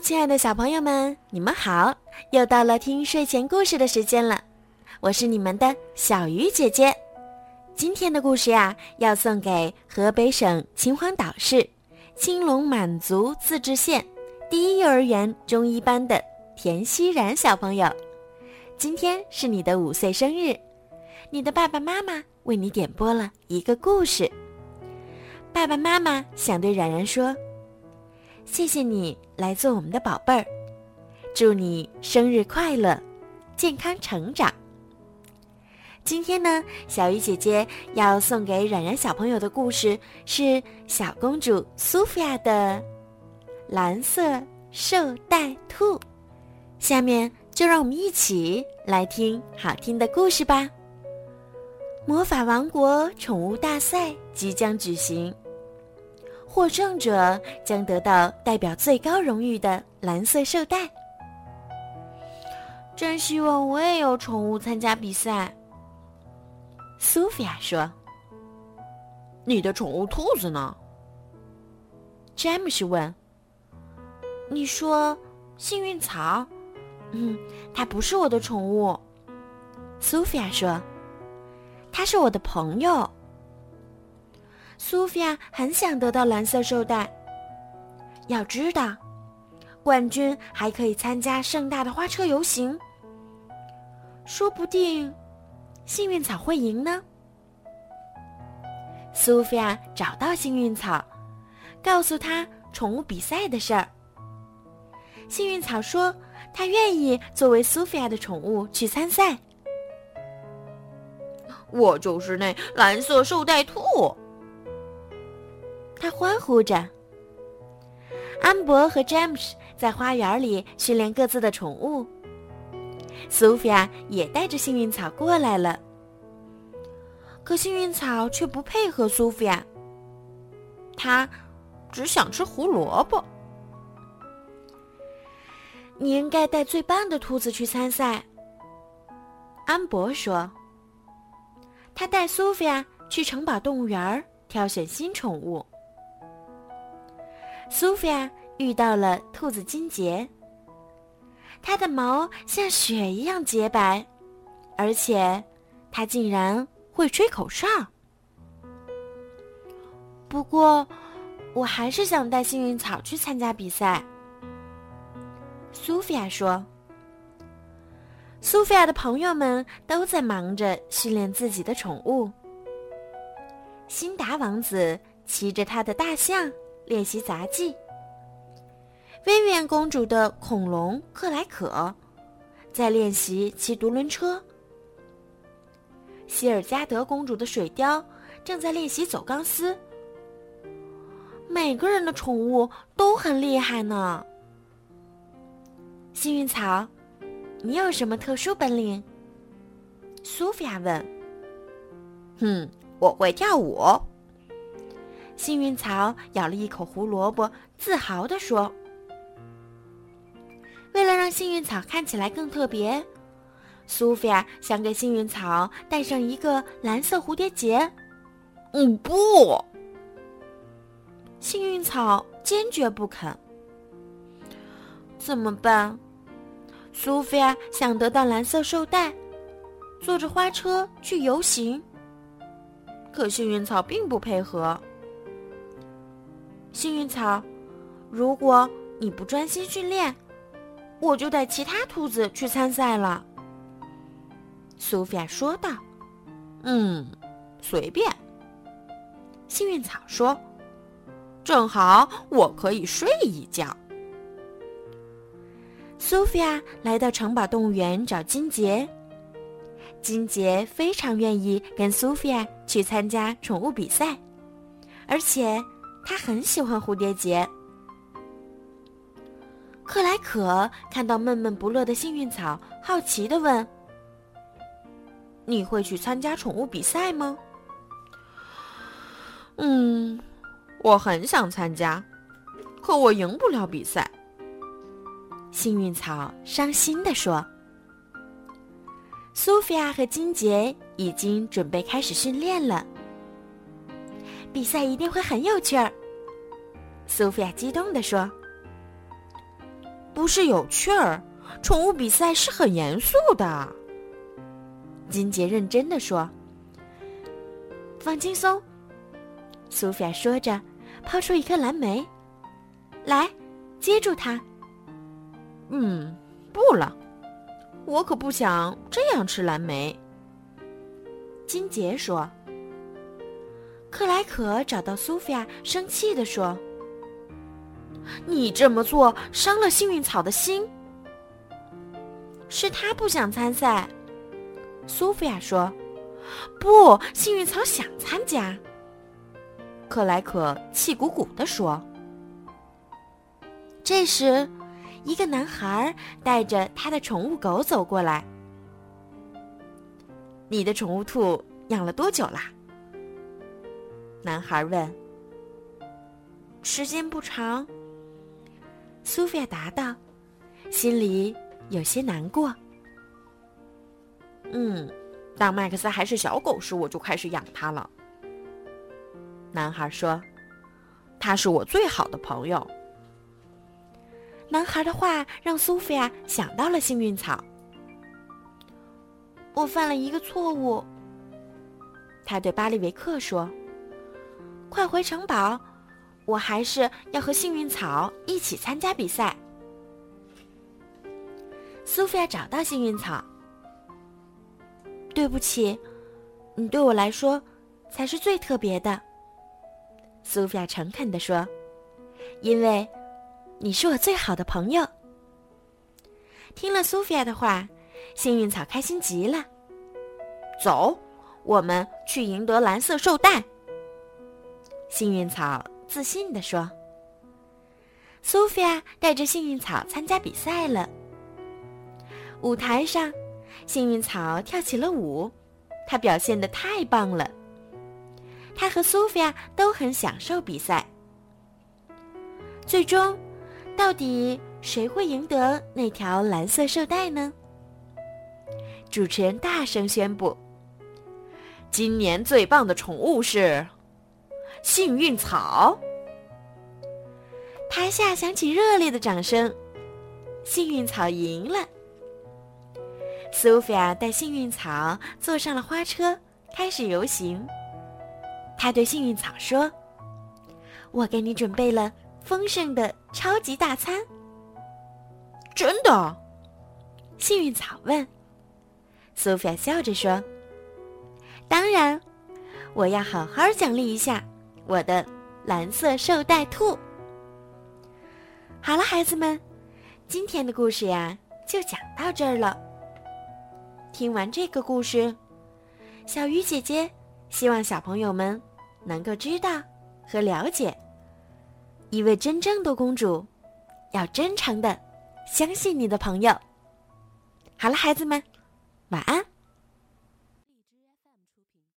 亲爱的小朋友们，你们好！又到了听睡前故事的时间了，我是你们的小鱼姐姐。今天的故事呀，要送给河北省秦皇岛市青龙满族自治县第一幼儿园中一班的田熙然小朋友。今天是你的五岁生日，你的爸爸妈妈为你点播了一个故事。爸爸妈妈想对冉冉说。谢谢你来做我们的宝贝儿，祝你生日快乐，健康成长。今天呢，小鱼姐姐要送给冉冉小朋友的故事是小公主苏菲亚的蓝色绶带兔。下面就让我们一起来听好听的故事吧。魔法王国宠物大赛即将举行。获胜者将得到代表最高荣誉的蓝色绶带。真希望我也有宠物参加比赛。苏菲亚说：“你的宠物兔子呢？”詹姆斯问。“你说幸运草？嗯，它不是我的宠物。”苏菲亚说：“它是我的朋友。”苏菲亚很想得到蓝色绶带。要知道，冠军还可以参加盛大的花车游行。说不定，幸运草会赢呢。苏菲亚找到幸运草，告诉他宠物比赛的事儿。幸运草说：“他愿意作为苏菲亚的宠物去参赛。”我就是那蓝色绶带兔。他欢呼着。安博和詹姆斯在花园里训练各自的宠物。苏菲亚也带着幸运草过来了，可幸运草却不配合苏菲亚。他只想吃胡萝卜。你应该带最棒的兔子去参赛。安博说。他带苏菲亚去城堡动物园挑选新宠物。苏菲亚遇到了兔子金杰。它的毛像雪一样洁白，而且它竟然会吹口哨。不过，我还是想带幸运草去参加比赛。苏菲亚说。苏菲亚的朋友们都在忙着训练自己的宠物。辛达王子骑着他的大象。练习杂技。薇薇安公主的恐龙克莱可，在练习骑独轮车。希尔加德公主的水貂正在练习走钢丝。每个人的宠物都很厉害呢。幸运草，你有什么特殊本领？苏菲亚问。哼，我会跳舞。幸运草咬了一口胡萝卜，自豪地说：“为了让幸运草看起来更特别，苏菲亚想给幸运草戴上一个蓝色蝴蝶结。”“嗯，不！”幸运草坚决不肯。怎么办？苏菲亚想得到蓝色绶带，坐着花车去游行，可幸运草并不配合。幸运草，如果你不专心训练，我就带其他兔子去参赛了。”苏菲亚说道。“嗯，随便。”幸运草说，“正好我可以睡一觉。”苏菲亚来到城堡动物园找金杰。金杰非常愿意跟苏菲亚去参加宠物比赛，而且。他很喜欢蝴蝶结。克莱可看到闷闷不乐的幸运草，好奇的问：“你会去参加宠物比赛吗？”“嗯，我很想参加，可我赢不了比赛。”幸运草伤心的说。苏菲亚和金杰已经准备开始训练了。比赛一定会很有趣儿，苏菲亚激动地说：“不是有趣儿，宠物比赛是很严肃的。金杰认真的说：“放轻松。”苏菲亚说着，抛出一颗蓝莓，来，接住它。嗯，不了，我可不想这样吃蓝莓。金杰说。克莱可找到苏菲亚，生气地说：“你这么做伤了幸运草的心。”是他不想参赛，苏菲亚说：“不，幸运草想参加。”克莱可气鼓鼓地说。这时，一个男孩带着他的宠物狗走过来。“你的宠物兔养了多久啦？”男孩问：“时间不长。”苏菲亚答道，心里有些难过。“嗯，当麦克斯还是小狗时，我就开始养它了。”男孩说，“他是我最好的朋友。”男孩的话让苏菲亚想到了幸运草。我犯了一个错误，他对巴利维克说。快回城堡！我还是要和幸运草一起参加比赛。苏菲亚找到幸运草。对不起，你对我来说才是最特别的。苏菲亚诚恳地说：“因为你是我最好的朋友。”听了苏菲亚的话，幸运草开心极了。走，我们去赢得蓝色绶带。幸运草自信地说：“苏菲亚带着幸运草参加比赛了。舞台上，幸运草跳起了舞，她表现的太棒了。她和苏菲亚都很享受比赛。最终，到底谁会赢得那条蓝色绶带呢？”主持人大声宣布：“今年最棒的宠物是。”幸运草，台下响起热烈的掌声。幸运草赢了。苏菲亚带幸运草坐上了花车，开始游行。他对幸运草说：“我给你准备了丰盛的超级大餐。”真的？幸运草问。苏菲亚笑着说：“当然，我要好好奖励一下。”我的蓝色绶带兔。好了，孩子们，今天的故事呀就讲到这儿了。听完这个故事，小鱼姐姐希望小朋友们能够知道和了解，一位真正的公主要真诚的相信你的朋友。好了，孩子们，晚安。